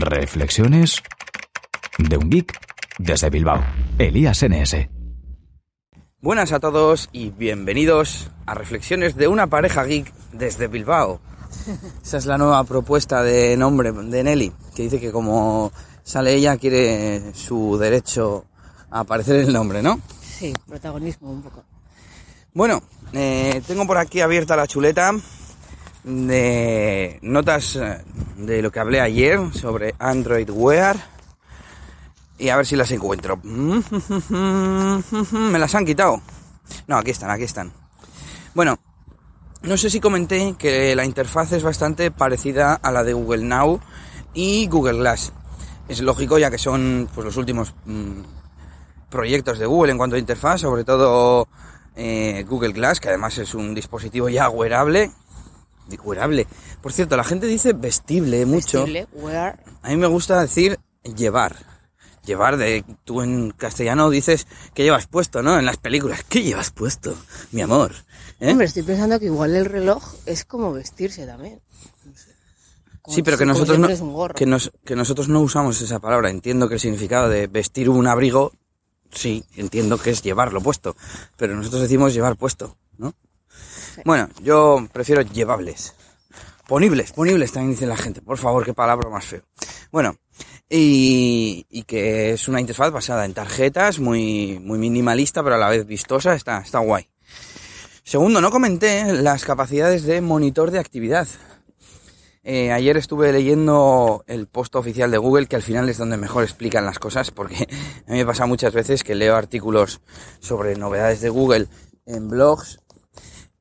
Reflexiones de un geek desde Bilbao, Elías NS. Buenas a todos y bienvenidos a Reflexiones de una pareja geek desde Bilbao. Esa es la nueva propuesta de nombre de Nelly, que dice que como sale ella quiere su derecho a aparecer en el nombre, ¿no? Sí, protagonismo un poco. Bueno, eh, tengo por aquí abierta la chuleta de notas eh, de lo que hablé ayer sobre Android Wear y a ver si las encuentro. Me las han quitado. No, aquí están, aquí están. Bueno, no sé si comenté que la interfaz es bastante parecida a la de Google Now y Google Glass. Es lógico ya que son pues, los últimos mm, proyectos de Google en cuanto a interfaz, sobre todo eh, Google Glass, que además es un dispositivo ya wearable. Wearable. Por cierto, la gente dice vestible mucho. Vestible, wear. A mí me gusta decir llevar. Llevar de, tú en castellano dices que llevas puesto, ¿no? En las películas, ¿qué llevas puesto? Mi amor. ¿Eh? Hombre, estoy pensando que igual el reloj es como vestirse también. No sé. Como Sí, pero que nosotros, no, nos- que nosotros no usamos esa palabra. Entiendo que el significado de vestir un abrigo, sí, entiendo que es llevarlo puesto. Pero nosotros decimos llevar puesto, ¿no? Bueno, yo prefiero llevables. Ponibles, ponibles también dice la gente. Por favor, qué palabra más feo. Bueno, y, y que es una interfaz basada en tarjetas, muy, muy minimalista, pero a la vez vistosa. Está, está guay. Segundo, no comenté las capacidades de monitor de actividad. Eh, ayer estuve leyendo el post oficial de Google, que al final es donde mejor explican las cosas, porque a mí me pasa muchas veces que leo artículos sobre novedades de Google en blogs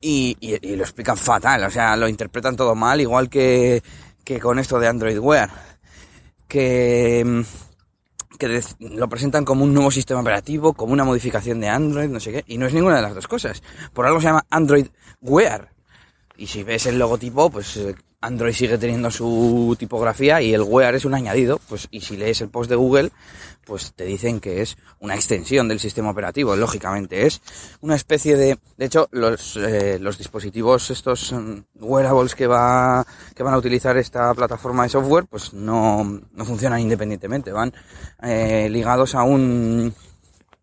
y, lo explican fatal, o sea, lo interpretan todo mal, igual que, que con esto de Android Wear, que, mm, que lo presentan como un nuevo sistema operativo, como una modificación de Android, no sé qué, y no es ninguna de las dos cosas. Por algo se llama Android Wear. Y si ves el logotipo, pues eh, Android sigue teniendo su tipografía y el Wear es un añadido, pues y si lees el post de Google, pues te dicen que es una extensión del sistema operativo, lógicamente es una especie de, de hecho, los eh, los dispositivos estos mm, wearables que va que van a utilizar esta plataforma de software, pues no no funcionan independientemente, van eh, ligados a un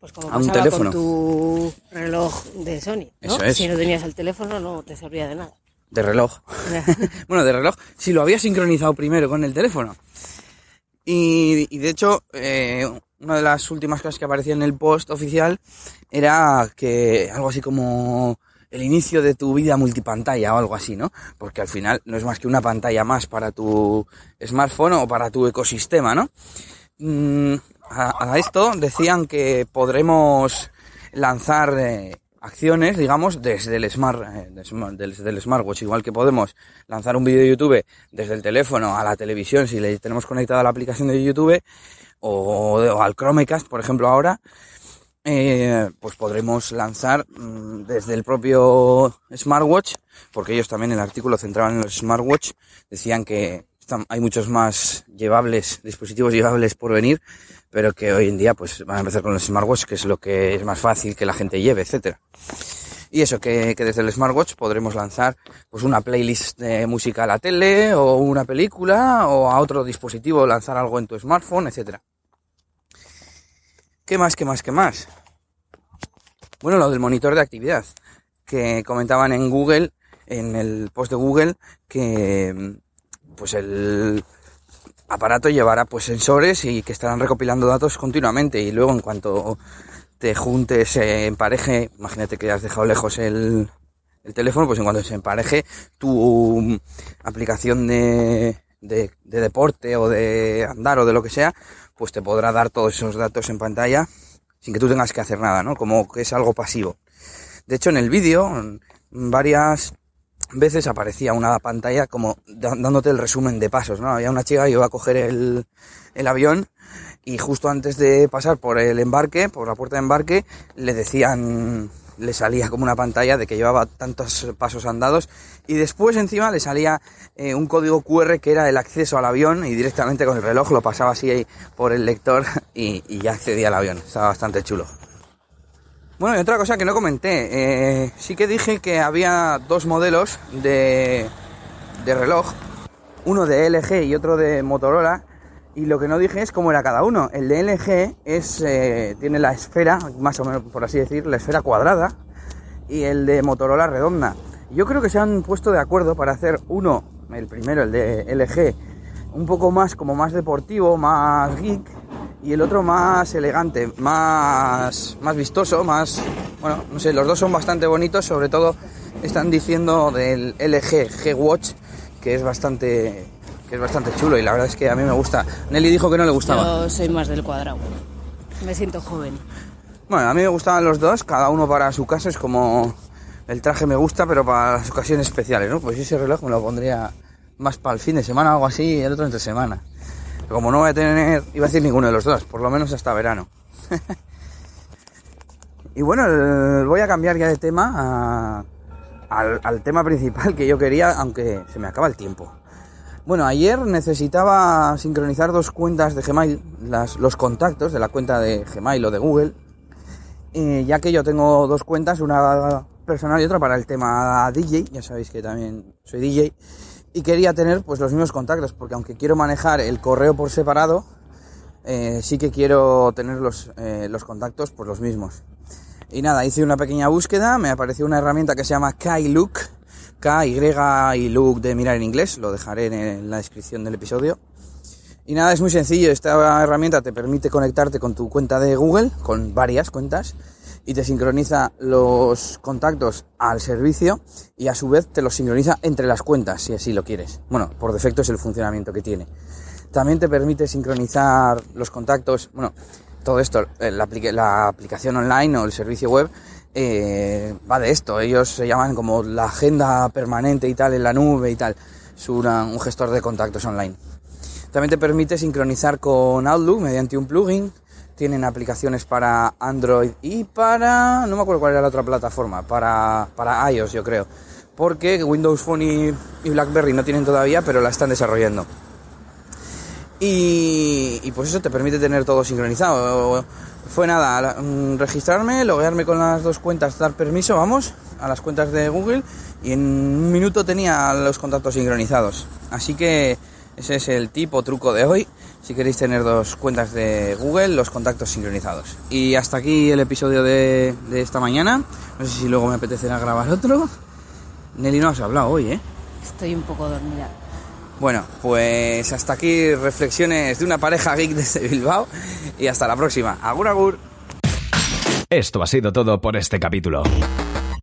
Pues como a un teléfono. con tu reloj de Sony, ¿no? Eso es. Si no tenías el teléfono no te servía de nada. De reloj. bueno, de reloj, si lo había sincronizado primero con el teléfono. Y, y de hecho, eh, una de las últimas cosas que aparecía en el post oficial era que algo así como el inicio de tu vida multipantalla o algo así, ¿no? Porque al final no es más que una pantalla más para tu smartphone o para tu ecosistema, ¿no? Mm, a, a esto decían que podremos lanzar eh, acciones, digamos, desde el smart, eh, desde el smartwatch, igual que podemos lanzar un vídeo de YouTube desde el teléfono a la televisión si le tenemos conectada la aplicación de YouTube o, o al Chromecast, por ejemplo, ahora, eh, pues podremos lanzar mm, desde el propio smartwatch, porque ellos también en el artículo centraban en los smartwatch, decían que hay muchos más llevables, dispositivos llevables por venir, pero que hoy en día pues van a empezar con los smartwatch, que es lo que es más fácil que la gente lleve, etcétera. Y eso, que, que desde el smartwatch podremos lanzar pues una playlist de música a la tele, o una película, o a otro dispositivo lanzar algo en tu smartphone, etcétera. ¿Qué más, qué más, qué más? Bueno, lo del monitor de actividad, que comentaban en Google, en el post de Google, que pues el aparato llevará pues sensores y que estarán recopilando datos continuamente y luego en cuanto te juntes, se empareje, imagínate que has dejado lejos el, el teléfono, pues en cuanto se empareje tu aplicación de, de, de deporte o de andar o de lo que sea, pues te podrá dar todos esos datos en pantalla sin que tú tengas que hacer nada, ¿no? Como que es algo pasivo. De hecho, en el vídeo, varias veces aparecía una pantalla como dándote el resumen de pasos, ¿no? Había una chica que iba a coger el, el avión y justo antes de pasar por el embarque, por la puerta de embarque, le decían, le salía como una pantalla de que llevaba tantos pasos andados y después encima le salía eh, un código QR que era el acceso al avión y directamente con el reloj lo pasaba así ahí por el lector y ya accedía al avión. Estaba bastante chulo. Bueno, y otra cosa que no comenté, eh, sí que dije que había dos modelos de, de reloj, uno de LG y otro de Motorola, Y lo que no dije es cómo era cada uno. El de LG es, eh, tiene la esfera, más o menos por así decir, la esfera cuadrada, y el de Motorola redonda. Yo creo que se han puesto de acuerdo para hacer uno, el primero, el de LG, un poco más como más deportivo, más geek, y el otro más elegante, más, más vistoso, más... Bueno, no sé, los dos son bastante bonitos, sobre todo están diciendo del LG G-Watch, que es bastante que es bastante chulo y la verdad es que a mí me gusta. Nelly dijo que no le gustaba. Yo soy más del cuadrado. Me siento joven. Bueno, a mí me gustaban los dos, cada uno para su caso, es como el traje me gusta, pero para las ocasiones especiales, ¿no? Pues ese reloj me lo pondría más para el fin de semana o algo así, y el otro entre semana. Como no voy a tener, iba a decir ninguno de los dos, por lo menos hasta verano. y bueno, voy a cambiar ya de tema al, tema principal que yo quería, aunque se me acaba el tiempo. Bueno, ayer necesitaba sincronizar dos cuentas de Gmail, las- los contactos de la cuenta de Gmail o de Google, ya que yo tengo dos cuentas, una personal y otra para el tema DJ, ya sabéis que también soy DJ, y quería tener pues los mismos contactos, porque aunque quiero manejar el correo por separado, eh, sí que quiero tener los, eh, los contactos pues los mismos. Y nada, hice una pequeña búsqueda, me apareció una herramienta que se llama KaiLook, K, Y y Look de mirar en inglés, lo dejaré en la descripción del episodio. Y nada, es muy sencillo, esta herramienta te permite conectarte con tu cuenta de Google, con varias cuentas, y te sincroniza los contactos al servicio y a su vez te los sincroniza entre las cuentas, si así lo quieres. Bueno, por defecto es el funcionamiento que tiene. También te permite sincronizar los contactos, bueno, todo esto, eh, la, aplica- la aplicación online o el servicio web eh, va de esto. Ellos se llaman como la agenda permanente y tal en la nube y tal. Es un gestor de contactos online. También te permite sincronizar con Outlook mediante un plugin. Tienen aplicaciones para Android y para... no me acuerdo cuál era la otra plataforma, para, para iOS yo creo. Porque Windows Phone y, BlackBerry no tienen todavía, pero la están desarrollando. Y, y pues eso te permite tener todo sincronizado. Fue nada, mm, registrarme, loguearme con las dos cuentas, dar permiso, vamos, a las cuentas de Google y en un minuto tenía los contactos sincronizados. Así que ese es el tip o truco de hoy, si queréis tener dos cuentas de Google, los contactos sincronizados. Y hasta aquí el episodio de, de esta mañana. No sé si luego me apetecerá grabar otro. Nelly no has hablado hoy, ¿eh? Estoy un poco dormida. Bueno, pues hasta aquí reflexiones de una pareja geek desde Bilbao y hasta la próxima. Agur agur. Esto ha sido todo por este capítulo.